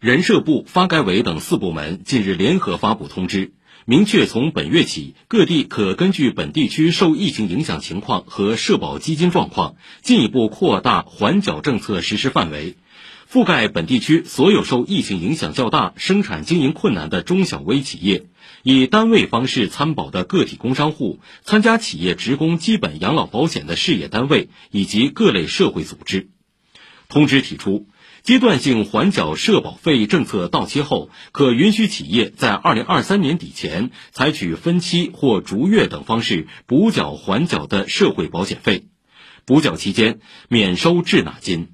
人社部、发改委等四部门近日联合发布通知，明确从本月起，各地可根据本地区受疫情影响情况和社保基金状况，进一步扩大缓缴政策实施范围，覆盖本地区所有受疫情影响较大、生产经营困难的中小微企业，以单位方式参保的个体工商户、参加企业职工基本养老保险的事业单位以及各类社会组织。通知提出。阶段性缓缴社保费政策到期后，可允许企业在二零二三年底前采取分期或逐月等方式补缴缓缴的社会保险费，补缴期间免收滞纳金。